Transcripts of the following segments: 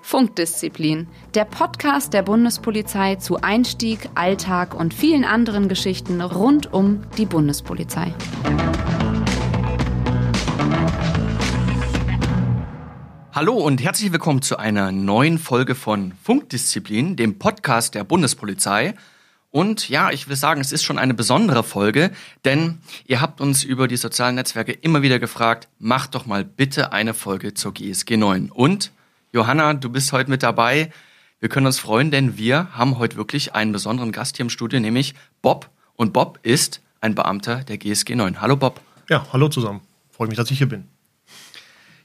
Funkdisziplin, der Podcast der Bundespolizei zu Einstieg, Alltag und vielen anderen Geschichten rund um die Bundespolizei. Hallo und herzlich willkommen zu einer neuen Folge von Funkdisziplin, dem Podcast der Bundespolizei. Und ja, ich will sagen, es ist schon eine besondere Folge, denn ihr habt uns über die sozialen Netzwerke immer wieder gefragt, macht doch mal bitte eine Folge zur GSG 9. Und Johanna, du bist heute mit dabei. Wir können uns freuen, denn wir haben heute wirklich einen besonderen Gast hier im Studio, nämlich Bob. Und Bob ist ein Beamter der GSG 9. Hallo Bob. Ja, hallo zusammen. Freue mich, dass ich hier bin.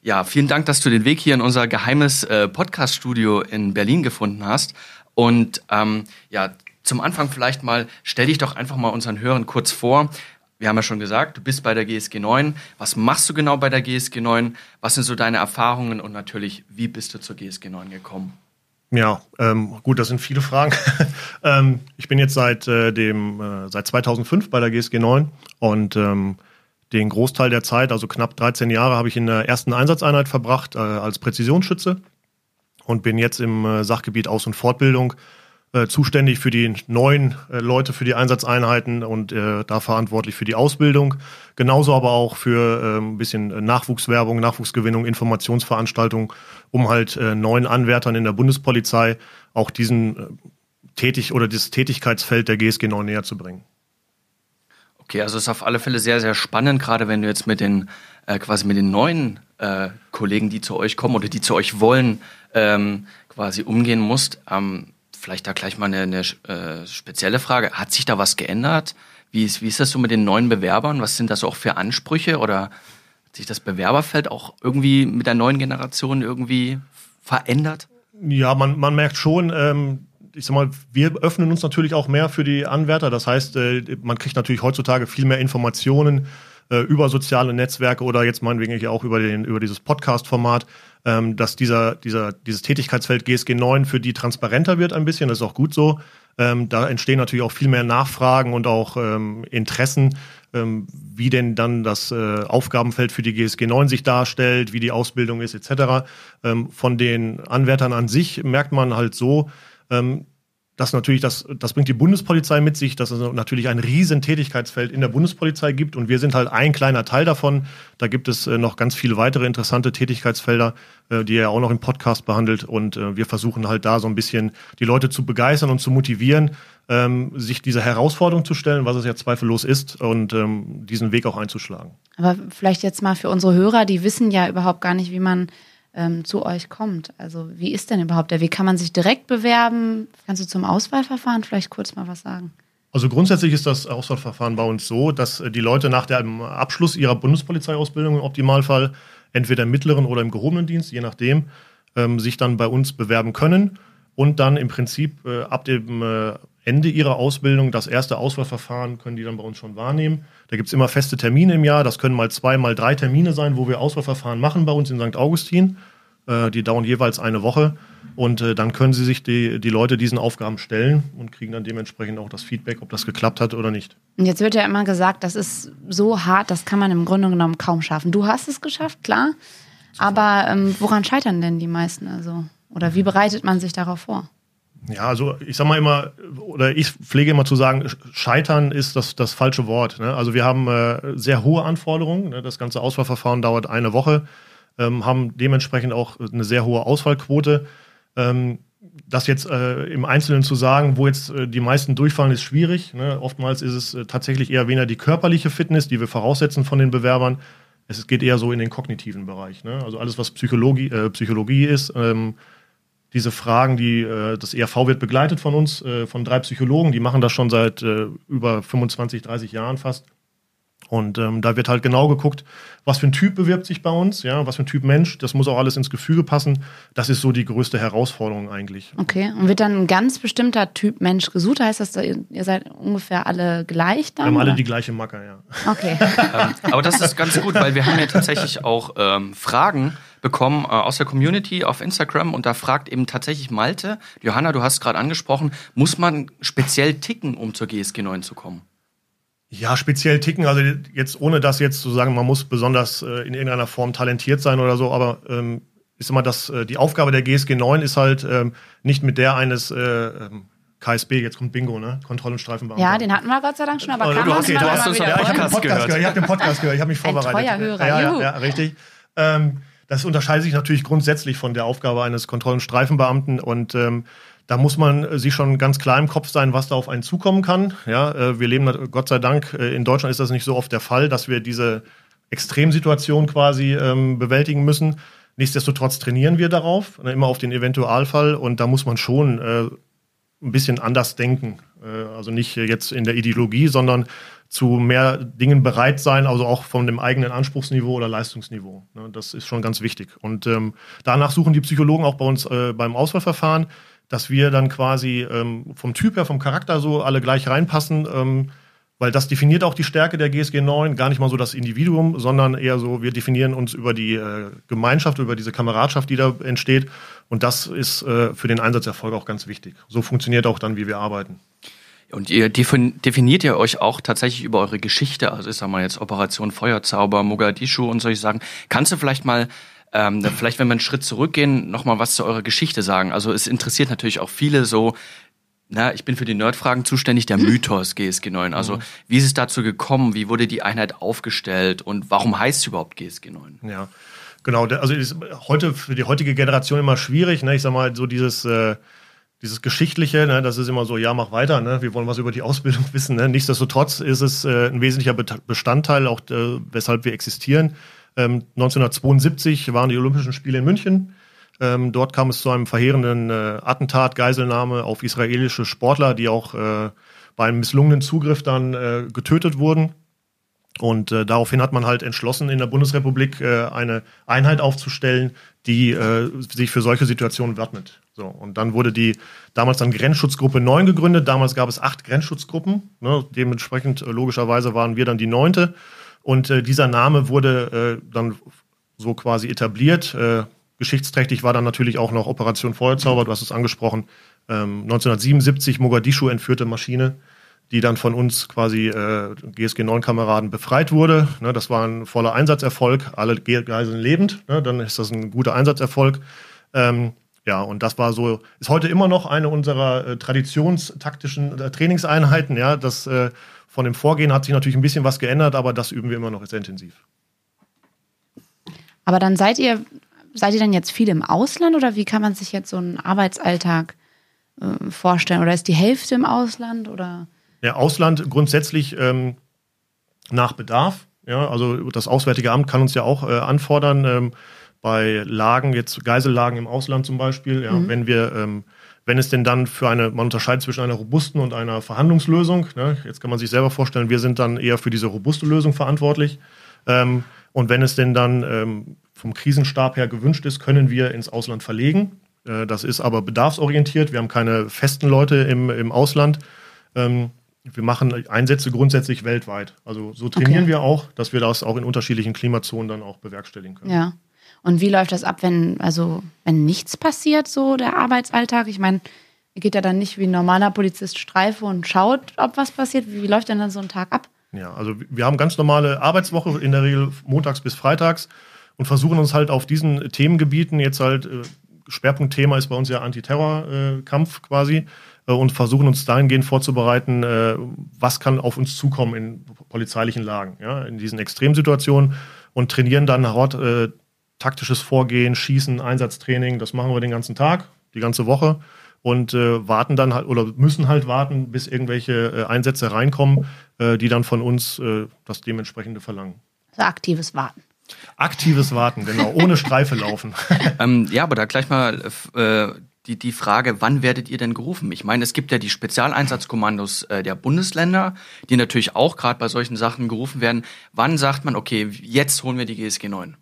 Ja, vielen Dank, dass du den Weg hier in unser geheimes äh, Podcast-Studio in Berlin gefunden hast. Und ähm, ja, zum Anfang vielleicht mal, stell dich doch einfach mal unseren Hörern kurz vor. Wir haben ja schon gesagt, du bist bei der GSG 9. Was machst du genau bei der GSG 9? Was sind so deine Erfahrungen und natürlich, wie bist du zur GSG 9 gekommen? Ja, ähm, gut, das sind viele Fragen. ähm, ich bin jetzt seit äh, dem äh, seit 2005 bei der GSG 9 und ähm, den Großteil der Zeit, also knapp 13 Jahre, habe ich in der ersten Einsatzeinheit verbracht äh, als Präzisionsschütze und bin jetzt im äh, Sachgebiet Aus- und Fortbildung äh, zuständig für die neuen äh, Leute für die Einsatzeinheiten und äh, da verantwortlich für die Ausbildung. Genauso aber auch für äh, ein bisschen Nachwuchswerbung, Nachwuchsgewinnung, Informationsveranstaltungen, um halt äh, neuen Anwärtern in der Bundespolizei auch diesen äh, tätig oder das Tätigkeitsfeld der GSG 9 näher zu bringen. Okay, also es ist auf alle Fälle sehr, sehr spannend, gerade wenn du jetzt mit den äh, quasi mit den neuen äh, Kollegen, die zu euch kommen oder die zu euch wollen, ähm, quasi umgehen musst. Ähm, vielleicht da gleich mal eine, eine äh, spezielle Frage. Hat sich da was geändert? Wie ist, wie ist das so mit den neuen Bewerbern? Was sind das auch für Ansprüche? Oder hat sich das Bewerberfeld auch irgendwie mit der neuen Generation irgendwie verändert? Ja, man, man merkt schon, ähm, ich sag mal, wir öffnen uns natürlich auch mehr für die Anwärter. Das heißt, äh, man kriegt natürlich heutzutage viel mehr Informationen äh, über soziale Netzwerke oder jetzt meinetwegen auch über, den, über dieses Podcast-Format ähm, dass dieser, dieser, dieses Tätigkeitsfeld GSG 9 für die transparenter wird ein bisschen. Das ist auch gut so. Ähm, da entstehen natürlich auch viel mehr Nachfragen und auch ähm, Interessen, ähm, wie denn dann das äh, Aufgabenfeld für die GSG 9 sich darstellt, wie die Ausbildung ist, etc. Ähm, von den Anwärtern an sich merkt man halt so, das natürlich, das, das bringt die Bundespolizei mit sich, dass es natürlich ein riesen Tätigkeitsfeld in der Bundespolizei gibt und wir sind halt ein kleiner Teil davon. Da gibt es äh, noch ganz viele weitere interessante Tätigkeitsfelder, äh, die er auch noch im Podcast behandelt und äh, wir versuchen halt da so ein bisschen die Leute zu begeistern und zu motivieren, ähm, sich dieser Herausforderung zu stellen, was es ja zweifellos ist und ähm, diesen Weg auch einzuschlagen. Aber vielleicht jetzt mal für unsere Hörer, die wissen ja überhaupt gar nicht, wie man ähm, zu euch kommt. Also wie ist denn überhaupt der Weg? Kann man sich direkt bewerben? Kannst du zum Auswahlverfahren vielleicht kurz mal was sagen? Also grundsätzlich ist das Auswahlverfahren bei uns so, dass äh, die Leute nach dem Abschluss ihrer Bundespolizeiausbildung im Optimalfall entweder im mittleren oder im gehobenen Dienst, je nachdem, ähm, sich dann bei uns bewerben können und dann im Prinzip äh, ab dem äh, Ende ihrer Ausbildung das erste Auswahlverfahren können die dann bei uns schon wahrnehmen. Da gibt es immer feste Termine im Jahr. Das können mal zwei, mal drei Termine sein, wo wir Auswahlverfahren machen bei uns in St. Augustin. Äh, die dauern jeweils eine Woche. Und äh, dann können sie sich die, die Leute diesen Aufgaben stellen und kriegen dann dementsprechend auch das Feedback, ob das geklappt hat oder nicht. Jetzt wird ja immer gesagt, das ist so hart, das kann man im Grunde genommen kaum schaffen. Du hast es geschafft, klar. Aber ähm, woran scheitern denn die meisten? Also, oder wie bereitet man sich darauf vor? Ja, also ich sag mal immer, oder ich pflege immer zu sagen, scheitern ist das, das falsche Wort. Ne? Also wir haben äh, sehr hohe Anforderungen. Ne? Das ganze Auswahlverfahren dauert eine Woche, ähm, haben dementsprechend auch eine sehr hohe Auswahlquote. Ähm, das jetzt äh, im Einzelnen zu sagen, wo jetzt äh, die meisten durchfallen, ist schwierig. Ne? Oftmals ist es äh, tatsächlich eher weniger die körperliche Fitness, die wir voraussetzen von den Bewerbern. Es geht eher so in den kognitiven Bereich. Ne? Also alles, was Psychologie, äh, Psychologie ist. Ähm, diese Fragen, die äh, das ERV wird begleitet von uns, äh, von drei Psychologen, die machen das schon seit äh, über 25, 30 Jahren fast. Und ähm, da wird halt genau geguckt, was für ein Typ bewirbt sich bei uns, ja, was für ein Typ Mensch. Das muss auch alles ins Gefüge passen. Das ist so die größte Herausforderung eigentlich. Okay, und wird dann ein ganz bestimmter Typ Mensch gesucht? Heißt das, ihr seid ungefähr alle gleich dann? Wir haben alle die gleiche Macke, ja. Okay. ähm, aber das ist ganz gut, weil wir haben ja tatsächlich auch ähm, Fragen bekommen äh, aus der Community auf Instagram und da fragt eben tatsächlich Malte, Johanna, du hast gerade angesprochen, muss man speziell ticken, um zur GSG 9 zu kommen? Ja, speziell ticken, also jetzt ohne das jetzt zu sagen, man muss besonders äh, in irgendeiner Form talentiert sein oder so, aber ähm, ist immer das, äh, die Aufgabe der GSG 9 ist halt ähm, nicht mit der eines äh, ähm, KSB, jetzt kommt Bingo, ne? Kontroll- und Streifenbeamter. Ja, den hatten wir Gott sei Dank schon, aber Oh, hast- mal du hast uns ja, ich habe den Podcast Podcast gehört. gehört. Ich habe den Podcast gehört. Ich habe mich Ein vorbereitet. treuer Hörer, ja, ja, ja, richtig. Ähm, das unterscheidet sich natürlich grundsätzlich von der Aufgabe eines Kontroll- und Streifenbeamten und ähm, da muss man äh, sich schon ganz klar im Kopf sein, was da auf einen zukommen kann. Ja, äh, wir leben Gott sei Dank äh, in Deutschland ist das nicht so oft der Fall, dass wir diese Extremsituation quasi ähm, bewältigen müssen. Nichtsdestotrotz trainieren wir darauf, ne, immer auf den Eventualfall und da muss man schon äh, ein bisschen anders denken. Äh, also nicht jetzt in der Ideologie, sondern zu mehr Dingen bereit sein, also auch von dem eigenen Anspruchsniveau oder Leistungsniveau. Ne, Das ist schon ganz wichtig. Und ähm, danach suchen die Psychologen auch bei uns äh, beim Auswahlverfahren, dass wir dann quasi ähm, vom Typ her, vom Charakter so alle gleich reinpassen, ähm, weil das definiert auch die Stärke der GSG 9, gar nicht mal so das Individuum, sondern eher so, wir definieren uns über die äh, Gemeinschaft, über diese Kameradschaft, die da entsteht. Und das ist äh, für den Einsatzerfolg auch ganz wichtig. So funktioniert auch dann, wie wir arbeiten. Und ihr defin- definiert ihr euch auch tatsächlich über eure Geschichte, also ich sag mal jetzt Operation Feuerzauber, Mogadischu und solche Sachen. Kannst du vielleicht mal, ähm, vielleicht wenn wir einen Schritt zurückgehen, nochmal was zu eurer Geschichte sagen? Also es interessiert natürlich auch viele so, na, ich bin für die Nerdfragen zuständig, der Mythos GSG 9. Also wie ist es dazu gekommen? Wie wurde die Einheit aufgestellt? Und warum heißt es überhaupt GSG 9? Ja, genau. Also ist heute für die heutige Generation immer schwierig. Ne? Ich sag mal, so dieses, äh, dieses Geschichtliche, ne? das ist immer so, ja, mach weiter, ne? wir wollen was über die Ausbildung wissen. Ne? Nichtsdestotrotz ist es äh, ein wesentlicher Bestandteil, auch äh, weshalb wir existieren. Ähm, 1972 waren die Olympischen Spiele in München. Ähm, dort kam es zu einem verheerenden äh, Attentat, Geiselnahme auf israelische Sportler, die auch äh, bei einem misslungenen Zugriff dann äh, getötet wurden. Und äh, daraufhin hat man halt entschlossen, in der Bundesrepublik äh, eine Einheit aufzustellen, die äh, sich für solche Situationen wappnet. So, und dann wurde die damals dann Grenzschutzgruppe 9 gegründet. Damals gab es acht Grenzschutzgruppen. Ne? Dementsprechend äh, logischerweise waren wir dann die neunte. Und äh, dieser Name wurde äh, dann so quasi etabliert. Geschichtsträchtig war dann natürlich auch noch Operation Feuerzauber, du hast es angesprochen. Ähm, 1977 Mogadischu entführte Maschine die dann von uns quasi äh, GSG 9 Kameraden befreit wurde. Ne, das war ein voller Einsatzerfolg, alle Ge- Geiseln lebend, ne, dann ist das ein guter Einsatzerfolg. Ähm, ja, und das war so, ist heute immer noch eine unserer äh, traditionstaktischen äh, Trainingseinheiten. Ja, das äh, von dem Vorgehen hat sich natürlich ein bisschen was geändert, aber das üben wir immer noch sehr intensiv. Aber dann seid ihr, seid ihr dann jetzt viel im Ausland oder wie kann man sich jetzt so einen Arbeitsalltag äh, vorstellen? Oder ist die Hälfte im Ausland oder? Ja, Ausland grundsätzlich ähm, nach Bedarf. Ja, also das Auswärtige Amt kann uns ja auch äh, anfordern, ähm, bei Lagen, jetzt Geisellagen im Ausland zum Beispiel, ja, wenn wir, ähm, wenn es denn dann für eine, man unterscheidet zwischen einer robusten und einer Verhandlungslösung. Ne? Jetzt kann man sich selber vorstellen, wir sind dann eher für diese robuste Lösung verantwortlich. Ähm, und wenn es denn dann ähm, vom Krisenstab her gewünscht ist, können wir ins Ausland verlegen. Äh, das ist aber bedarfsorientiert. Wir haben keine festen Leute im, im Ausland. Ähm, wir machen Einsätze grundsätzlich weltweit. Also so trainieren Okay. wir auch, dass wir das auch in unterschiedlichen Klimazonen dann auch bewerkstelligen können. Ja. Und wie läuft das ab, wenn, also, wenn nichts passiert, so der Arbeitsalltag? Ich meine, ihr geht ja dann nicht wie ein normaler Polizist Streife und schaut, ob was passiert. Wie läuft denn dann so ein Tag ab? Ja, also wir haben ganz normale Arbeitswoche, in der Regel montags bis freitags und versuchen uns halt auf diesen Themengebieten, jetzt halt äh, Schwerpunktthema ist bei uns ja Antiterrorkampf quasi, äh, und versuchen uns dahingehend vorzubereiten, äh, was kann auf uns zukommen in polizeilichen Lagen, ja, in diesen Extremsituationen und trainieren dann dort äh, taktisches Vorgehen, Schießen, Einsatztraining, das machen wir den ganzen Tag, die ganze Woche und äh, warten dann halt oder müssen halt warten, bis irgendwelche äh, Einsätze reinkommen, äh, die dann von uns äh, das dementsprechende verlangen. Also aktives Warten. Aktives Warten, genau, ohne Streife laufen. Ähm, ja, aber da gleich mal äh, die, die Frage, wann werdet ihr denn gerufen? Ich meine, es gibt ja die Spezialeinsatzkommandos äh, der Bundesländer, die natürlich auch gerade bei solchen Sachen gerufen werden. Wann sagt man, okay, jetzt holen wir die GSG 9?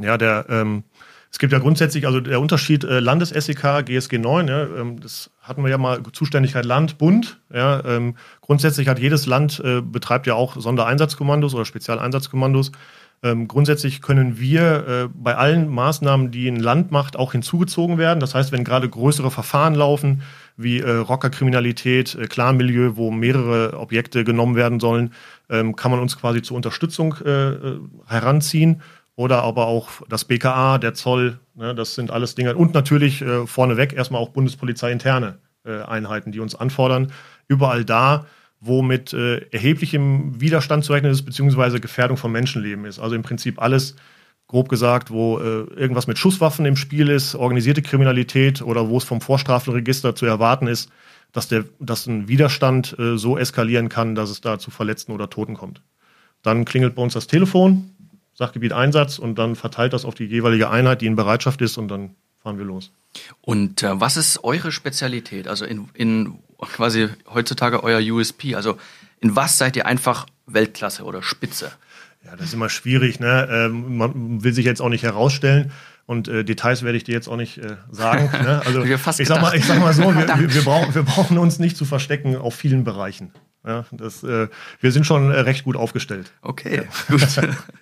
Ja, der, ähm, es gibt ja grundsätzlich, also der Unterschied äh, Landes-SEK, GSG 9, ja, ähm, das hatten wir ja mal, Zuständigkeit Land, Bund. Ja, ähm, grundsätzlich hat jedes Land, äh, betreibt ja auch Sondereinsatzkommandos oder Spezialeinsatzkommandos. Ähm, grundsätzlich können wir äh, bei allen Maßnahmen, die ein Land macht, auch hinzugezogen werden. Das heißt, wenn gerade größere Verfahren laufen, wie äh, Rockerkriminalität, äh, Clanmilieu, wo mehrere Objekte genommen werden sollen, ähm, kann man uns quasi zur Unterstützung äh, äh heranziehen. Oder aber auch das BKA, der Zoll, ne, das sind alles Dinge. Und natürlich äh, vorneweg erstmal auch Bundespolizei interne äh, Einheiten, die uns anfordern. Überall da, wo mit äh, erheblichem Widerstand zu rechnen ist, beziehungsweise Gefährdung von Menschenleben ist. Also im Prinzip alles, grob gesagt, wo äh, irgendwas mit Schusswaffen im Spiel ist, organisierte Kriminalität oder wo es vom Vorstrafenregister zu erwarten ist, dass, der, dass ein Widerstand äh, so eskalieren kann, dass es da zu Verletzten oder Toten kommt. Dann klingelt bei uns das Telefon, Sachgebiet Einsatz und dann verteilt das auf die jeweilige Einheit, die in Bereitschaft ist und dann fahren wir los. Und äh, was ist eure Spezialität? Also in, in quasi heutzutage euer USP? Also in was seid ihr einfach Weltklasse oder Spitze? Ja, das ist immer schwierig. Ne? Ähm, man will sich jetzt auch nicht herausstellen. Und äh, Details werde ich dir jetzt auch nicht äh, sagen. Ne? Also ich sag, mal, ich sag mal so, wir, wir, wir, brauchen, wir brauchen uns nicht zu verstecken auf vielen Bereichen. Ja, das, äh, wir sind schon äh, recht gut aufgestellt. Okay, ja. gut.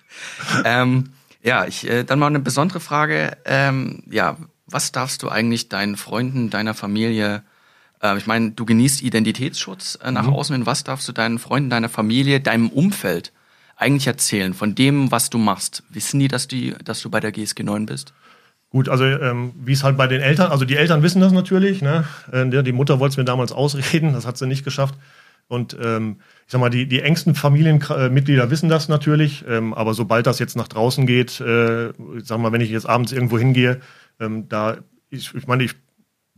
ähm, ja, ich, äh, dann mal eine besondere Frage. Ähm, ja, was darfst du eigentlich deinen Freunden, deiner Familie äh, ich meine, du genießt Identitätsschutz äh, nach mhm. außen hin. Was darfst du deinen Freunden, deiner Familie, deinem Umfeld eigentlich erzählen von dem, was du machst? Wissen die, dass, die, dass du bei der GSG 9 bist? Gut, also ähm, wie es halt bei den Eltern, also die Eltern wissen das natürlich. Ne? Äh, die Mutter wollte es mir damals ausreden, das hat sie nicht geschafft. Und ähm, ich sag mal, die, die engsten Familienmitglieder wissen das natürlich, ähm, aber sobald das jetzt nach draußen geht, äh, ich sag mal, wenn ich jetzt abends irgendwo hingehe, ähm, da, ich, ich meine, ich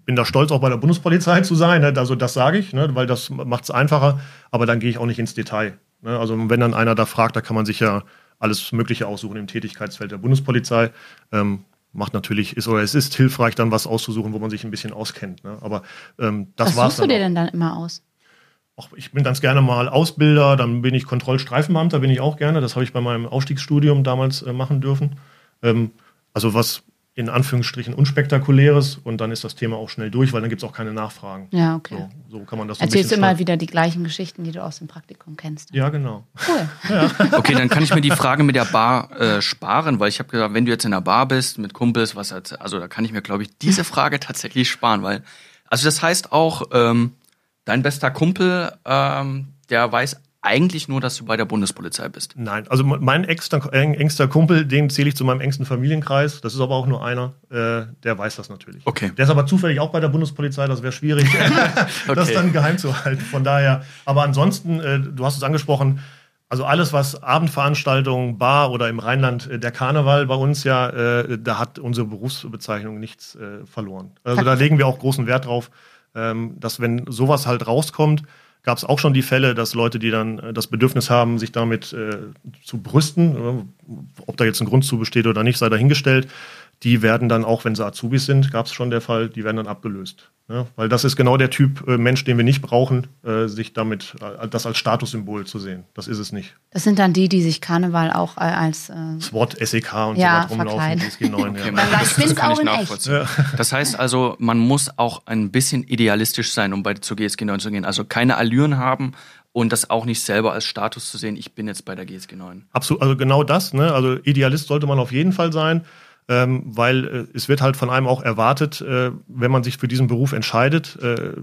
bin da stolz, auch bei der Bundespolizei zu sein. Ne? Also das sage ich, ne? weil das macht es einfacher. Aber dann gehe ich auch nicht ins Detail. Ne? Also wenn dann einer da fragt, da kann man sich ja alles Mögliche aussuchen im Tätigkeitsfeld der Bundespolizei. Ähm, macht natürlich, ist oder es ist hilfreich, dann was auszusuchen, wo man sich ein bisschen auskennt. Ne? Aber ähm, das was war's. Was suchst du dir denn dann immer aus? Ach, ich bin ganz gerne mal Ausbilder, dann bin ich Kontrollstreifenbeamter, bin ich auch gerne. Das habe ich bei meinem Ausstiegsstudium damals äh, machen dürfen. Ähm, also was in Anführungsstrichen unspektakuläres und dann ist das Thema auch schnell durch, weil dann gibt es auch keine Nachfragen. Ja, okay. So, so kann man das so Erzählst du immer wieder die gleichen Geschichten, die du aus dem Praktikum kennst. Ja, genau. Cool. Ja. Okay, dann kann ich mir die Frage mit der Bar äh, sparen, weil ich habe gesagt, wenn du jetzt in der Bar bist mit Kumpels, was hat, also da kann ich mir, glaube ich, diese Frage tatsächlich sparen, weil, also das heißt auch, ähm, dein bester Kumpel, ähm, der weiß eigentlich nur, dass du bei der Bundespolizei bist. Nein, also mein engster, engster Kumpel, den zähle ich zu meinem engsten Familienkreis. Das ist aber auch nur einer, äh, der weiß das natürlich. Okay. Der ist aber zufällig auch bei der Bundespolizei, das wäre schwierig, okay. das dann geheim zu halten. Von daher, aber ansonsten, äh, du hast es angesprochen, also alles, was Abendveranstaltungen, Bar oder im Rheinland äh, der Karneval bei uns ja, äh, da hat unsere Berufsbezeichnung nichts äh, verloren. Also da legen wir auch großen Wert drauf, ähm, dass wenn sowas halt rauskommt, gab es auch schon die Fälle, dass Leute, die dann äh, das Bedürfnis haben, sich damit äh, zu brüsten, äh, ob da jetzt ein Grund zu besteht oder nicht, sei dahingestellt, die werden dann auch, wenn sie Azubis sind, gab es schon der Fall, die werden dann abgelöst. Ja, weil das ist genau der Typ äh, Mensch, den wir nicht brauchen, äh, sich damit äh, das als Statussymbol zu sehen. Das ist es nicht. Das sind dann die, die sich Karneval auch äh, als äh, SWAT, SEK und ja, so weiter rumlaufen. Okay, ja. das, das, das kann ich nachvollziehen. Ja. Das heißt also, man muss auch ein bisschen idealistisch sein, um bei zur GSG 9 zu gehen. Also keine Allüren haben und das auch nicht selber als Status zu sehen, ich bin jetzt bei der GSG 9. Absolut, also genau das. Ne? Also Idealist sollte man auf jeden Fall sein ähm, weil äh, es wird halt von einem auch erwartet, äh, wenn man sich für diesen Beruf entscheidet, äh,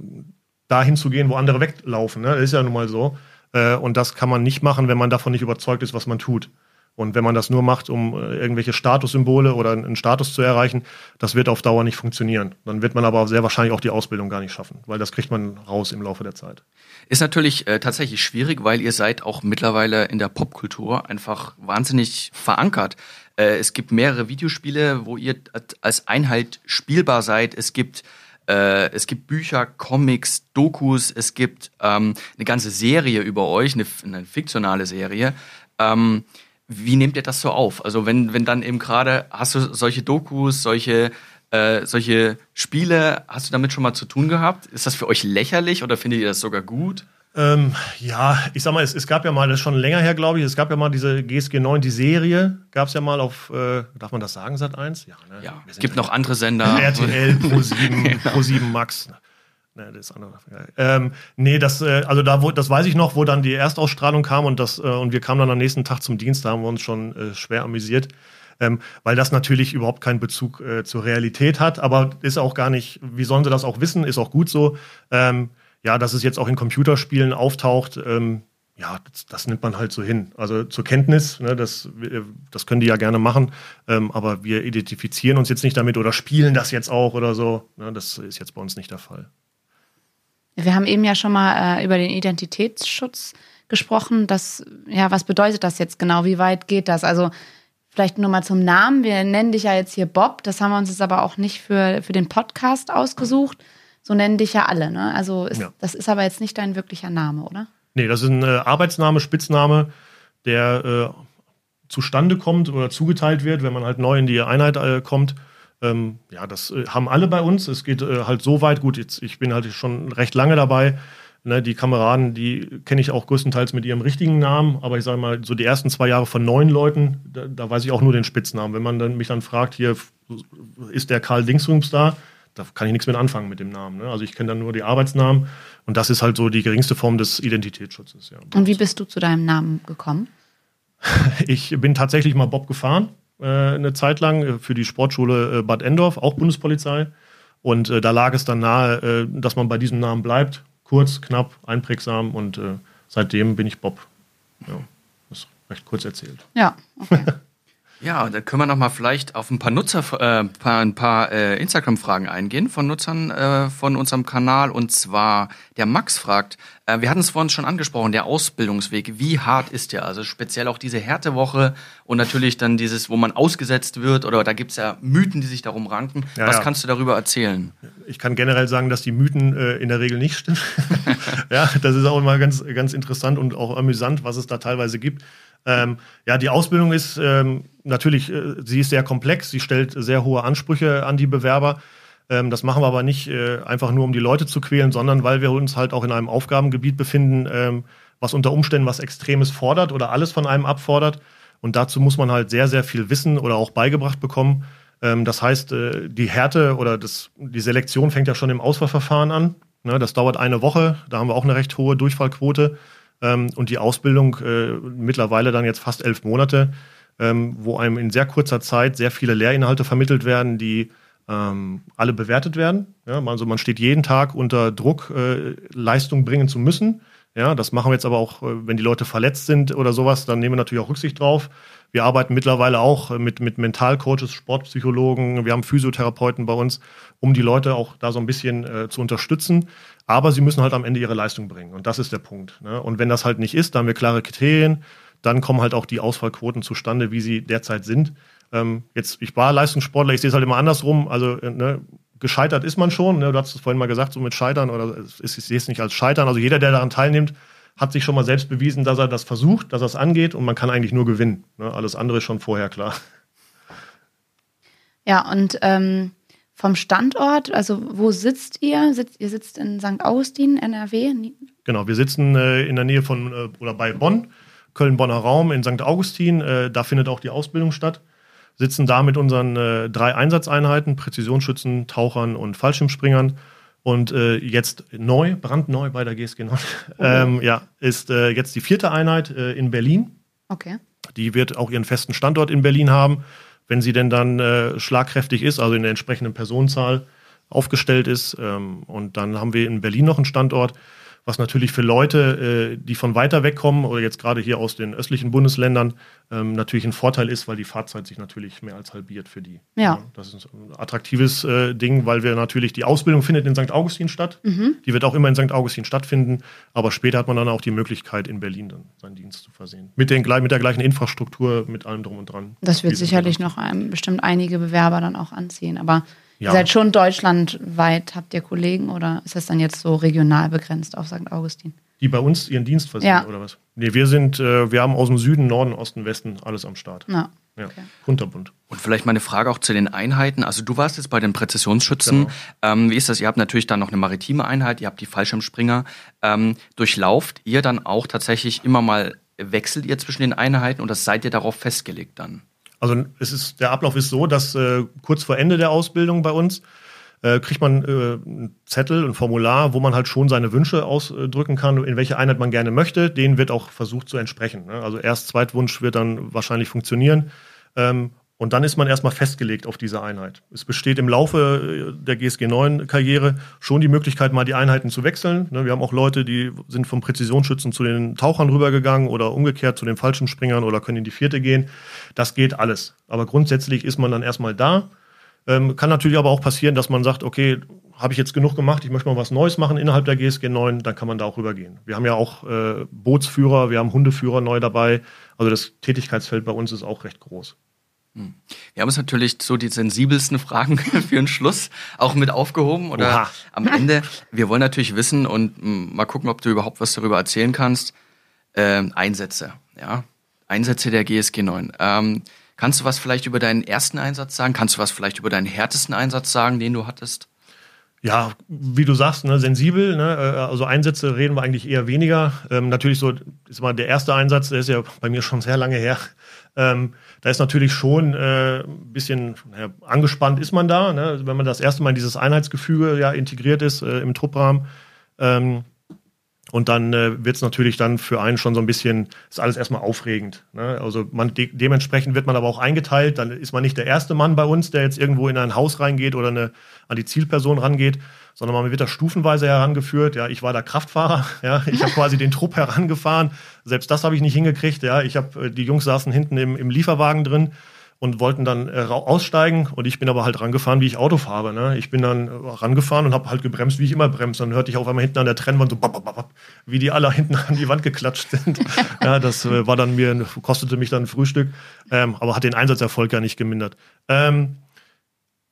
dahin zu gehen, wo andere weglaufen. Ne? Das ist ja nun mal so. Äh, und das kann man nicht machen, wenn man davon nicht überzeugt ist, was man tut. Und wenn man das nur macht, um äh, irgendwelche Statussymbole oder einen Status zu erreichen, das wird auf Dauer nicht funktionieren. Dann wird man aber sehr wahrscheinlich auch die Ausbildung gar nicht schaffen, weil das kriegt man raus im Laufe der Zeit. Ist natürlich äh, tatsächlich schwierig, weil ihr seid auch mittlerweile in der Popkultur einfach wahnsinnig verankert. Äh, es gibt mehrere Videospiele, wo ihr als Einheit spielbar seid. Es gibt äh, es gibt Bücher, Comics, Dokus, es gibt ähm, eine ganze Serie über euch, eine, eine fiktionale Serie. Ähm, wie nehmt ihr das so auf? Also wenn, wenn dann eben gerade, hast du solche Dokus, solche, äh, solche Spiele, hast du damit schon mal zu tun gehabt? Ist das für euch lächerlich oder findet ihr das sogar gut? Ähm, ja, ich sag mal, es, es, gab ja mal, das ist schon länger her, glaube ich, es gab ja mal diese GSG 9, die Serie, gab es ja mal auf, äh, darf man das sagen, Sat 1? Ja, ne? ja es gibt noch andere Sender. RTL, Pro7, genau. Pro7 Max. Nee, das andere. Ähm, nee, das, äh, also da, wo, das weiß ich noch, wo dann die Erstausstrahlung kam und das, äh, und wir kamen dann am nächsten Tag zum Dienst, da haben wir uns schon äh, schwer amüsiert. Ähm, weil das natürlich überhaupt keinen Bezug äh, zur Realität hat, aber ist auch gar nicht, wie sollen sie das auch wissen, ist auch gut so. Ähm, ja, dass es jetzt auch in Computerspielen auftaucht, ähm, ja, das, das, nimmt man halt so hin. Also zur Kenntnis, ne, das, das können die ja gerne machen, ähm, aber wir identifizieren uns jetzt nicht damit oder spielen das jetzt auch oder so. Ne, das ist jetzt bei uns nicht der Fall. Wir haben eben ja schon mal äh, über den Identitätsschutz gesprochen. Das, ja, was bedeutet das jetzt genau? Wie weit geht das? Also vielleicht nur mal zum Namen. Wir nennen dich ja jetzt hier Bob. Das haben wir uns jetzt aber auch nicht für, für den Podcast ausgesucht. So nennen dich ja alle. Ne? Also ist, ja. das ist aber jetzt nicht dein wirklicher Name, oder? Nee, das ist ein äh, Arbeitsname, Spitzname, der äh, zustande kommt oder zugeteilt wird, wenn man halt neu in die Einheit äh, kommt. Ähm, ja, das äh, haben alle bei uns. Es geht äh, halt so weit. Gut, jetzt, ich bin halt schon recht lange dabei. Ne, die Kameraden, die kenne ich auch größtenteils mit ihrem richtigen Namen, aber ich sage mal, so die ersten zwei Jahre von neun Leuten, da, da, weiß ich auch nur den Spitznamen. Wenn man dann, mich dann fragt, hier ist der Karl Dingsrums da, da kann ich nichts mit anfangen mit dem Namen. Ne? Also ich kenne dann nur die Arbeitsnamen und das ist halt so die geringste Form des Identitätsschutzes. Ja. Und wie bist du zu deinem Namen gekommen? ich bin tatsächlich mal Bob gefahren, äh, eine Zeit lang äh, für die Sportschule äh, Bad Endorf, auch Bundespolizei. Und äh, da lag es dann nahe, äh, dass man bei diesem Namen bleibt. Kurz, knapp, einprägsam und äh, seitdem bin ich Bob. Ja, das ist recht kurz erzählt. Ja, okay. Ja, da können wir noch mal vielleicht auf ein paar Nutzer, äh, paar, ein paar äh, Instagram-Fragen eingehen von Nutzern äh, von unserem Kanal. Und zwar der Max fragt, äh, wir hatten es vorhin schon angesprochen, der Ausbildungsweg, wie hart ist der? Also speziell auch diese Härtewoche und natürlich dann dieses, wo man ausgesetzt wird oder da gibt's ja Mythen, die sich darum ranken. Ja, Was ja. kannst du darüber erzählen? Ich kann generell sagen, dass die Mythen äh, in der Regel nicht stimmen. ja, das ist auch immer ganz, ganz interessant und auch amüsant, was es da teilweise gibt. Ähm, ja, die Ausbildung ist ähm, natürlich, äh, sie ist sehr komplex, sie stellt sehr hohe Ansprüche an die Bewerber. Ähm, das machen wir aber nicht äh, einfach nur, um die Leute zu quälen, sondern weil wir uns halt auch in einem Aufgabengebiet befinden, ähm, was unter Umständen was Extremes fordert oder alles von einem abfordert. Und dazu muss man halt sehr, sehr viel wissen oder auch beigebracht bekommen. Ähm, das heißt, äh, die Härte oder das, die Selektion fängt ja schon im Auswahlverfahren an. Ne, das dauert eine Woche, da haben wir auch eine recht hohe Durchfallquote. Ähm, und die Ausbildung äh, mittlerweile dann jetzt fast elf Monate, ähm, wo einem in sehr kurzer Zeit sehr viele Lehrinhalte vermittelt werden, die ähm, alle bewertet werden. Ja, also man steht jeden Tag unter Druck, äh, Leistung bringen zu müssen. Ja, das machen wir jetzt aber auch, äh, wenn die Leute verletzt sind oder sowas, dann nehmen wir natürlich auch Rücksicht drauf. Wir arbeiten mittlerweile auch mit, mit Mentalcoaches, Sportpsychologen, wir haben Physiotherapeuten bei uns, um die Leute auch da so ein bisschen äh, zu unterstützen. Aber sie müssen halt am Ende ihre Leistung bringen. Und das ist der Punkt. Ne? Und wenn das halt nicht ist, dann haben wir klare Kriterien. Dann kommen halt auch die Ausfallquoten zustande, wie sie derzeit sind. Ähm, jetzt, ich war Leistungssportler, ich sehe es halt immer andersrum. Also, äh, ne, gescheitert ist man schon. Ne? Du hast es vorhin mal gesagt, so mit Scheitern oder ich sehe es nicht als Scheitern. Also jeder, der daran teilnimmt, hat sich schon mal selbst bewiesen, dass er das versucht, dass er es angeht und man kann eigentlich nur gewinnen. Ne? Alles andere ist schon vorher klar. Ja, und ähm, vom Standort, also wo sitzt ihr? Sitzt, ihr sitzt in St. Augustin, NRW? Genau, wir sitzen äh, in der Nähe von äh, oder bei Bonn, Köln-Bonner Raum in St. Augustin. Äh, da findet auch die Ausbildung statt. Sitzen da mit unseren äh, drei Einsatzeinheiten, Präzisionsschützen, Tauchern und Fallschirmspringern. Und äh, jetzt neu, brandneu bei der GSG Nord, oh. ähm, ja, ist äh, jetzt die vierte Einheit in Berlin. Okay. Die wird auch ihren festen Standort in Berlin haben wenn sie denn dann äh, schlagkräftig ist, also in der entsprechenden Personenzahl aufgestellt ist. Ähm, und dann haben wir in Berlin noch einen Standort, was natürlich für Leute, äh, die von weiter weg kommen oder jetzt gerade hier aus den östlichen Bundesländern, ähm, natürlich ein Vorteil ist, weil die Fahrzeit sich natürlich mehr als halbiert für die. Ja. Das ist ein attraktives äh, Ding, weil wir natürlich die Ausbildung findet in St. Augustin statt. Mhm. Die wird auch immer in St. Augustin stattfinden, aber später hat man dann auch die Möglichkeit, in Berlin dann seinen Dienst zu versehen. Mit, den, mit der gleichen Infrastruktur, mit allem drum und dran. Das wird sicherlich noch ein, bestimmt einige Bewerber dann auch anziehen, aber ja. Ihr seid schon deutschlandweit, habt ihr Kollegen oder ist das dann jetzt so regional begrenzt auf St. Augustin? Die bei uns ihren Dienst versehen ja. oder was? Nee, wir sind, äh, wir haben aus dem Süden, Norden, Osten, Westen alles am Start. Ja. Ja, okay. kunterbunt. Und vielleicht mal eine Frage auch zu den Einheiten. Also du warst jetzt bei den Präzisionsschützen. Genau. Ähm, wie ist das? Ihr habt natürlich dann noch eine maritime Einheit, ihr habt die Fallschirmspringer. Ähm, durchlauft ihr dann auch tatsächlich immer mal, wechselt ihr zwischen den Einheiten oder seid ihr darauf festgelegt dann? Also es ist, der Ablauf ist so, dass äh, kurz vor Ende der Ausbildung bei uns äh, kriegt man äh, einen Zettel, ein Formular, wo man halt schon seine Wünsche ausdrücken kann, in welche Einheit man gerne möchte. Den wird auch versucht zu entsprechen. Ne? Also erst Zweitwunsch wird dann wahrscheinlich funktionieren. Ähm, und dann ist man erstmal festgelegt auf diese Einheit. Es besteht im Laufe äh, der GSG 9-Karriere schon die Möglichkeit, mal die Einheiten zu wechseln. Ne? Wir haben auch Leute, die sind vom Präzisionsschützen zu den Tauchern rübergegangen oder umgekehrt zu den Fallschirmspringern oder können in die vierte gehen. Das geht alles. Aber grundsätzlich ist man dann erstmal da ähm, kann natürlich aber auch passieren, dass man sagt, okay, habe ich jetzt genug gemacht, ich möchte mal was Neues machen innerhalb der GSG 9, dann kann man da auch rübergehen. Wir haben ja auch äh, Bootsführer, wir haben Hundeführer neu dabei. Also das Tätigkeitsfeld bei uns ist auch recht groß. Hm. Wir haben uns natürlich so die sensibelsten Fragen für den Schluss auch mit aufgehoben oder Oha. am Ende. Wir wollen natürlich wissen und hm, mal gucken, ob du überhaupt was darüber erzählen kannst. Ähm, Einsätze, ja. Einsätze der GSG 9. Ähm, Kannst du was vielleicht über deinen ersten Einsatz sagen? Kannst du was vielleicht über deinen härtesten Einsatz sagen, den du hattest? Ja, wie du sagst, ne, sensibel. Ne, äh, also Einsätze reden wir eigentlich eher weniger. Ähm, natürlich so, ist mal der erste Einsatz, der ist ja bei mir schon sehr lange her. Ähm, da ist natürlich schon äh, ein bisschen ja, angespannt ist man da, ne, wenn man das erste Mal in dieses Einheitsgefüge ja integriert ist äh, im Trupprahmen. Ähm, und dann äh, wird es natürlich dann für einen schon so ein bisschen, ist alles erstmal aufregend. Ne? Also man, de dementsprechend wird man aber auch eingeteilt. Dann ist man nicht der erste Mann bei uns, der jetzt irgendwo in ein Haus reingeht oder eine, an die Zielperson rangeht, sondern man wird da stufenweise herangeführt. Ja, ich war da Kraftfahrer. Ja, ich habe quasi den Trupp herangefahren. Selbst das habe ich nicht hingekriegt. Ja, ich habe äh, die Jungs saßen hinten im, im Lieferwagen drin und wollten dann äh, aussteigen und ich bin aber halt rangefahren, wie ich Auto fahre. Ne? Ich bin dann äh, rangefahren und habe halt gebremst, wie ich immer bremse. Dann hörte ich auf einmal hinten an der Trennwand so, bap, bap, bap, wie die alle hinten an die Wand geklatscht sind. ja, das äh, war dann mir, kostete mich dann ein Frühstück, ähm, aber hat den Einsatzerfolg ja nicht gemindert. Ähm,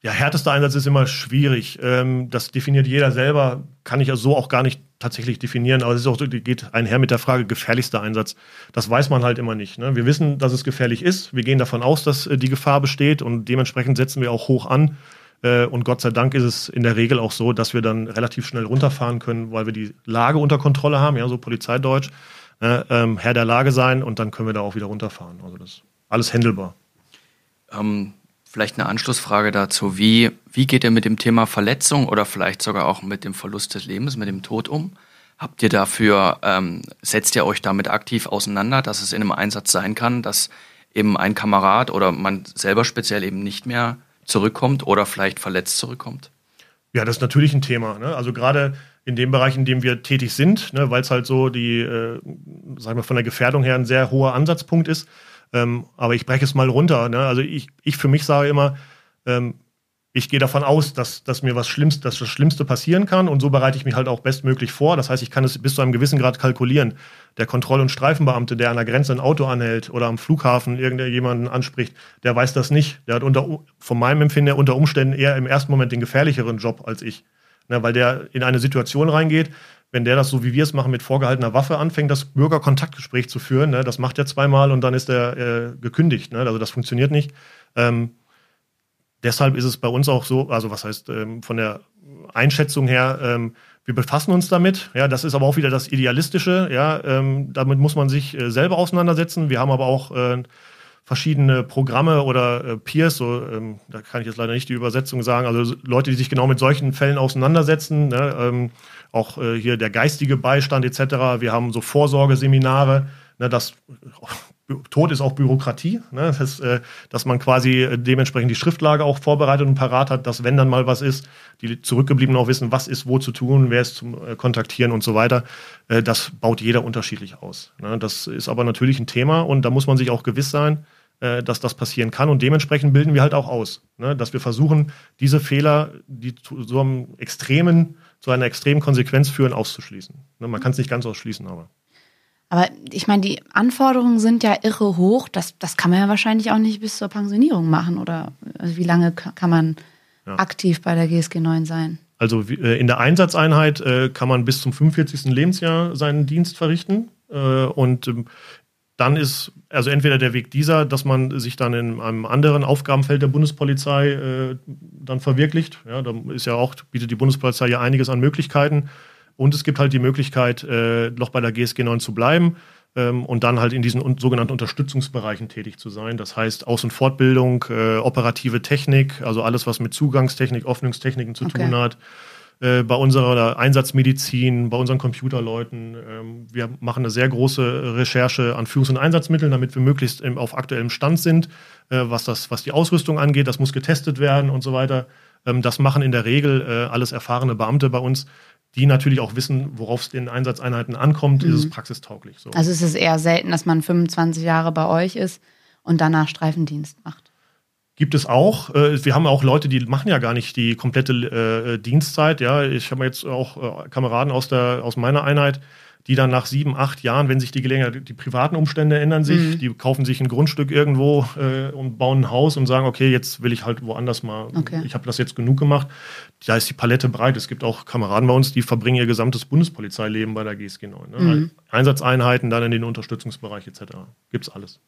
ja, härtester Einsatz ist immer schwierig. Ähm, das definiert jeder selber, kann ich ja so auch gar nicht tatsächlich definieren, aber es ist auch, geht einher mit der Frage gefährlichster Einsatz. Das weiß man halt immer nicht. Ne? Wir wissen, dass es gefährlich ist. Wir gehen davon aus, dass äh, die Gefahr besteht und dementsprechend setzen wir auch hoch an. Äh, und Gott sei Dank ist es in der Regel auch so, dass wir dann relativ schnell runterfahren können, weil wir die Lage unter Kontrolle haben, ja, so Polizeideutsch, äh, ähm, Herr der Lage sein und dann können wir da auch wieder runterfahren. Also das ist alles händelbar. Ähm Vielleicht eine Anschlussfrage dazu. Wie, wie geht ihr mit dem Thema Verletzung oder vielleicht sogar auch mit dem Verlust des Lebens, mit dem Tod um? Habt ihr dafür, ähm, setzt ihr euch damit aktiv auseinander, dass es in einem Einsatz sein kann, dass eben ein Kamerad oder man selber speziell eben nicht mehr zurückkommt oder vielleicht verletzt zurückkommt? Ja, das ist natürlich ein Thema. Ne? Also gerade in dem Bereich, in dem wir tätig sind, ne, weil es halt so die, äh, sagen wir von der Gefährdung her ein sehr hoher Ansatzpunkt ist, ähm, aber ich breche es mal runter. Ne? Also ich, ich für mich sage immer, ähm, ich gehe davon aus, dass, dass mir was Schlimmste, dass das Schlimmste passieren kann und so bereite ich mich halt auch bestmöglich vor. Das heißt, ich kann es bis zu einem gewissen Grad kalkulieren. Der Kontroll- und Streifenbeamte, der an der Grenze ein Auto anhält oder am Flughafen irgendjemanden anspricht, der weiß das nicht. Der hat unter, von meinem Empfinden unter Umständen eher im ersten Moment den gefährlicheren Job als ich. Ne, weil der in eine Situation reingeht, wenn der das so wie wir es machen mit vorgehaltener Waffe anfängt, das Bürgerkontaktgespräch zu führen, ne, das macht er zweimal und dann ist er äh, gekündigt. Ne? Also das funktioniert nicht. Ähm, deshalb ist es bei uns auch so, also was heißt ähm, von der Einschätzung her, ähm, wir befassen uns damit. Ja, das ist aber auch wieder das Idealistische. Ja, ähm, damit muss man sich äh, selber auseinandersetzen. Wir haben aber auch äh, verschiedene Programme oder äh, Peers, so, ähm, da kann ich jetzt leider nicht die Übersetzung sagen, also Leute, die sich genau mit solchen Fällen auseinandersetzen, ne, ähm, auch äh, hier der geistige Beistand etc. Wir haben so Vorsorgeseminare, ne, das Tod ist auch Bürokratie, ne, das, äh, dass man quasi dementsprechend die Schriftlage auch vorbereitet und parat hat, dass wenn dann mal was ist, die Zurückgebliebenen auch wissen, was ist wo zu tun, wer ist zum äh, Kontaktieren und so weiter. Äh, das baut jeder unterschiedlich aus. Ne. Das ist aber natürlich ein Thema und da muss man sich auch gewiss sein, äh, dass das passieren kann. Und dementsprechend bilden wir halt auch aus, ne? dass wir versuchen, diese Fehler, die zu so einem extremen, zu einer extremen Konsequenz führen, auszuschließen. Ne? Man kann es nicht ganz ausschließen, aber. Aber ich meine, die Anforderungen sind ja irre hoch. Das, das kann man ja wahrscheinlich auch nicht bis zur Pensionierung machen. Oder also wie lange kann man ja. aktiv bei der GSG 9 sein? Also äh, in der Einsatzeinheit äh, kann man bis zum 45. Lebensjahr seinen Dienst verrichten. Und ähm, dann ist also entweder der Weg dieser, dass man sich dann in einem anderen Aufgabenfeld der Bundespolizei äh, dann verwirklicht. Ja, da ist ja auch, bietet die Bundespolizei ja einiges an Möglichkeiten. Und es gibt halt die Möglichkeit, äh, noch bei der GSG 9 zu bleiben. ähm, und dann halt in diesen un sogenannten Unterstützungsbereichen tätig zu sein. Das heißt Aus- und Fortbildung, äh, operative Technik, also alles, was mit Zugangstechnik, Öffnungstechniken zu okay. tun hat. Äh, bei unserer Einsatzmedizin, bei unseren Computerleuten. Ähm, wir machen eine sehr große Recherche an Führungs- und Einsatzmitteln, damit wir möglichst auf aktuellem Stand sind, äh, was, das, was die Ausrüstung angeht. Das muss getestet werden und so weiter. Ähm, das machen in der Regel äh, alles erfahrene Beamte bei uns die natürlich auch wissen, worauf es den Einsatzeinheiten ankommt, mhm. ist es praxistauglich. So. Also es ist eher selten, dass man 25 Jahre bei euch ist und danach Streifendienst macht. Gibt es auch. Äh, wir haben auch Leute, die machen ja gar nicht die komplette äh, Dienstzeit. Ja, ich habe jetzt auch äh, Kameraden aus, der, aus meiner Einheit, die dann nach sieben, acht Jahren, wenn sich die Gelegenheit, die privaten Umstände ändern sich, mhm. die kaufen sich ein Grundstück irgendwo äh, und bauen ein Haus und sagen, okay, jetzt will ich halt woanders mal, okay. ich habe das jetzt genug gemacht. Da ist die Palette breit. Es gibt auch Kameraden bei uns, die verbringen ihr gesamtes Bundespolizeileben bei der GSG 9. Ne? Mhm. Einsatzeinheiten, dann in den Unterstützungsbereich etc. Gibt's alles.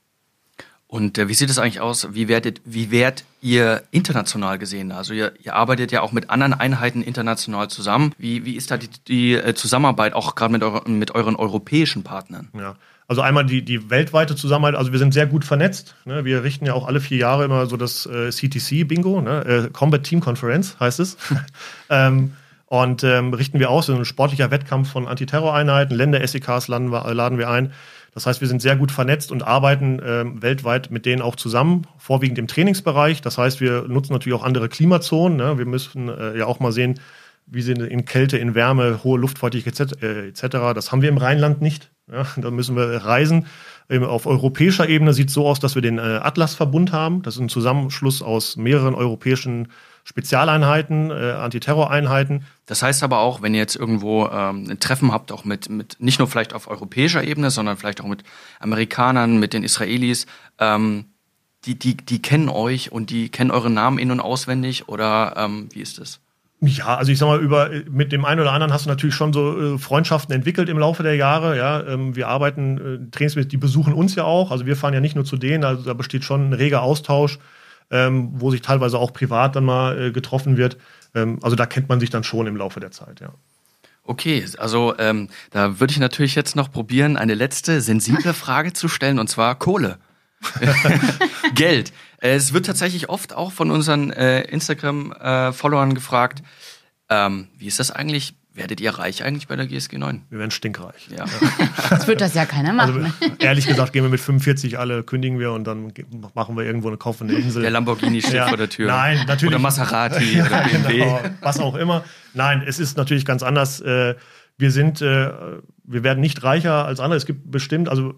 Und äh, wie sieht es eigentlich aus? Wie werdet, wie werdet ihr international gesehen? Also ihr, ihr arbeitet ja auch mit anderen Einheiten international zusammen. Wie, wie ist da die, die äh, Zusammenarbeit auch gerade mit, eure, mit euren europäischen Partnern? Ja. Also einmal die, die weltweite Zusammenarbeit, also wir sind sehr gut vernetzt. Ne? Wir richten ja auch alle vier Jahre immer so das äh, CTC-Bingo, ne? äh, Combat Team Conference heißt es. ähm, und ähm, richten wir aus, so ein sportlicher Wettkampf von Antiterroreinheiten, Länder-SEKs laden wir, laden wir ein. Das heißt, wir sind sehr gut vernetzt und arbeiten äh, weltweit mit denen auch zusammen, vorwiegend im Trainingsbereich. Das heißt, wir nutzen natürlich auch andere Klimazonen. Ne? Wir müssen äh, ja auch mal sehen, wie sie in Kälte, in Wärme, hohe Luftfeuchtigkeit etc. Äh, das haben wir im Rheinland nicht. Ja? Da müssen wir reisen. Auf europäischer Ebene sieht es so aus, dass wir den äh, Atlas-Verbund haben. Das ist ein Zusammenschluss aus mehreren europäischen Spezialeinheiten, äh, Antiterroreinheiten. Das heißt aber auch, wenn ihr jetzt irgendwo ähm, ein Treffen habt, auch mit, mit nicht nur vielleicht auf europäischer Ebene, sondern vielleicht auch mit Amerikanern, mit den Israelis, ähm, die, die, die kennen euch und die kennen eure Namen in- und auswendig oder ähm, wie ist das? Ja, also ich sag mal, über, mit dem einen oder anderen hast du natürlich schon so äh, Freundschaften entwickelt im Laufe der Jahre. Ja, ähm, wir arbeiten, äh, Trainings, die besuchen uns ja auch. Also wir fahren ja nicht nur zu denen, also da besteht schon ein reger Austausch ähm, wo sich teilweise auch privat dann mal äh, getroffen wird. Ähm, also da kennt man sich dann schon im Laufe der Zeit, ja. Okay, also ähm, da würde ich natürlich jetzt noch probieren, eine letzte sensible Frage zu stellen, und zwar Kohle. Geld. Es wird tatsächlich oft auch von unseren äh, Instagram-Followern äh, gefragt, ähm, wie ist das eigentlich? Werdet ihr reich eigentlich bei der GSG 9? Wir werden stinkreich. Ja. Das wird das ja keiner machen. Also, ehrlich gesagt, gehen wir mit 45 alle, kündigen wir und dann machen wir irgendwo eine kaufende Insel. Der Lamborghini steht ja. vor der Tür. Nein, natürlich. Oder Maserati ja, oder BMW. Genau, was auch immer. Nein, es ist natürlich ganz anders. Äh, wir sind, äh, wir werden nicht reicher als andere. Es gibt bestimmt, also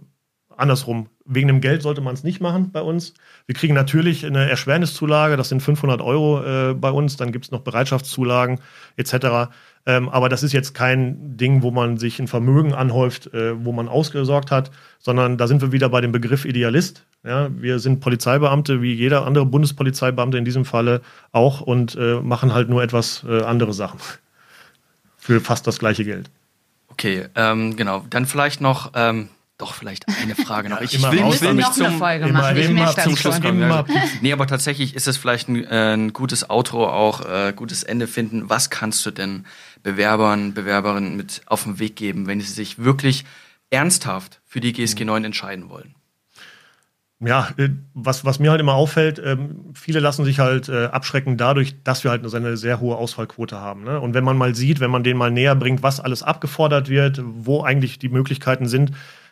andersrum. Wegen dem Geld sollte man es nicht machen bei uns. Wir kriegen natürlich eine Erschwerniszulage, das sind 500 Euro äh, bei uns. Dann gibt es noch Bereitschaftszulagen etc. Ähm, aber das ist jetzt kein Ding, wo man sich ein Vermögen anhäuft, äh, wo man ausgesorgt hat, sondern da sind wir wieder bei dem Begriff Idealist. Ja, wir sind Polizeibeamte wie jeder andere Bundespolizeibeamte in diesem Falle auch und äh, machen halt nur etwas äh, andere Sachen für fast das gleiche Geld. Okay, ähm, genau. Dann vielleicht noch ähm, doch, vielleicht eine Frage noch. Ich, ich will, ich will nicht zum, Folge machen. Ich immer zum Schluss kommen. Ja. Nee, aber tatsächlich ist es vielleicht ein, äh, ein gutes Outro, auch äh, gutes Ende finden. Was kannst du denn Bewerbern, Bewerberinnen mit auf den Weg geben, wenn sie sich wirklich ernsthaft für die GSG 9 entscheiden wollen? Ja, äh, was, was mir halt immer auffällt, ähm, viele lassen sich halt äh, abschrecken dadurch, dass wir halt eine sehr hohe Ausfallquote haben. Ne? Und wenn man mal sieht, wenn man denen mal näher bringt, was alles abgefordert wird, wo eigentlich die Möglichkeiten sind,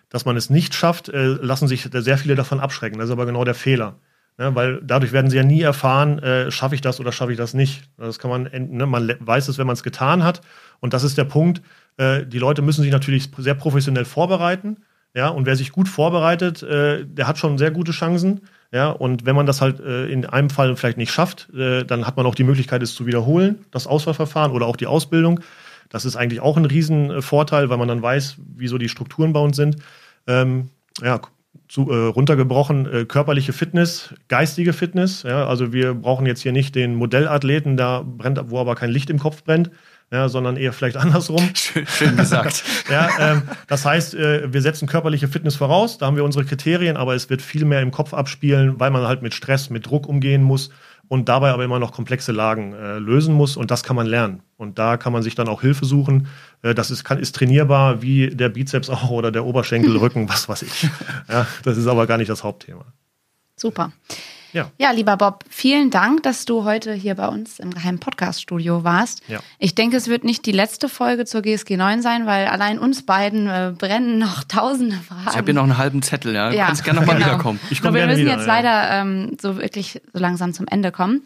dass man es nicht schafft, äh, lassen sich sehr viele davon abschrecken. Das ist aber genau der Fehler. Ne? Weil dadurch werden sie ja nie erfahren, äh, schaffe ich das oder schaffe ich das nicht. Das kann man, ne? man weiß es, wenn man es getan hat. Und das ist der Punkt. Äh, die Leute müssen sich natürlich sehr professionell vorbereiten. Ja, und wer sich gut vorbereitet, äh, der hat schon sehr gute Chancen. Ja, und wenn man das halt äh, in einem Fall vielleicht nicht schafft, äh, dann hat man auch die Möglichkeit, es zu wiederholen, das Auswahlverfahren oder auch die Ausbildung. Das ist eigentlich auch ein Riesenvorteil, weil man dann weiß, wieso die Strukturen bei uns sind ähm, ja, zu, äh, runtergebrochen, äh, körperliche Fitness, geistige Fitness. Ja, also wir brauchen jetzt hier nicht den Modellathleten, da brennt, wo aber kein Licht im Kopf brennt, ja, sondern eher vielleicht andersrum. Schön, schön gesagt. ja, ähm, das heißt, äh, wir setzen körperliche Fitness voraus, da haben wir unsere Kriterien, aber es wird viel mehr im Kopf abspielen, weil man halt mit Stress, mit Druck umgehen muss. Und dabei aber immer noch komplexe Lagen äh, lösen muss. Und das kann man lernen. Und da kann man sich dann auch Hilfe suchen. Äh, das ist, kann, ist trainierbar wie der Bizeps auch oder der Oberschenkel, Rücken, was weiß ich. Ja, das ist aber gar nicht das Hauptthema. Super. Ja. ja, lieber Bob, vielen Dank, dass du heute hier bei uns im geheimen Podcast-Studio warst. Ja. Ich denke, es wird nicht die letzte Folge zur GSG 9 sein, weil allein uns beiden äh, brennen noch tausende Fragen. Ich habe hier noch einen halben Zettel, ja. Du ja. kannst gerne nochmal genau. wiederkommen. Ich komme Wir müssen wieder, jetzt ja. leider ähm, so wirklich so langsam zum Ende kommen.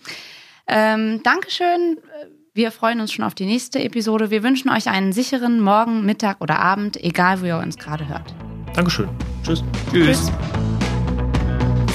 Ähm, Dankeschön. Wir freuen uns schon auf die nächste Episode. Wir wünschen euch einen sicheren Morgen, Mittag oder Abend, egal wo ihr uns gerade hört. Dankeschön. Tschüss. Tschüss.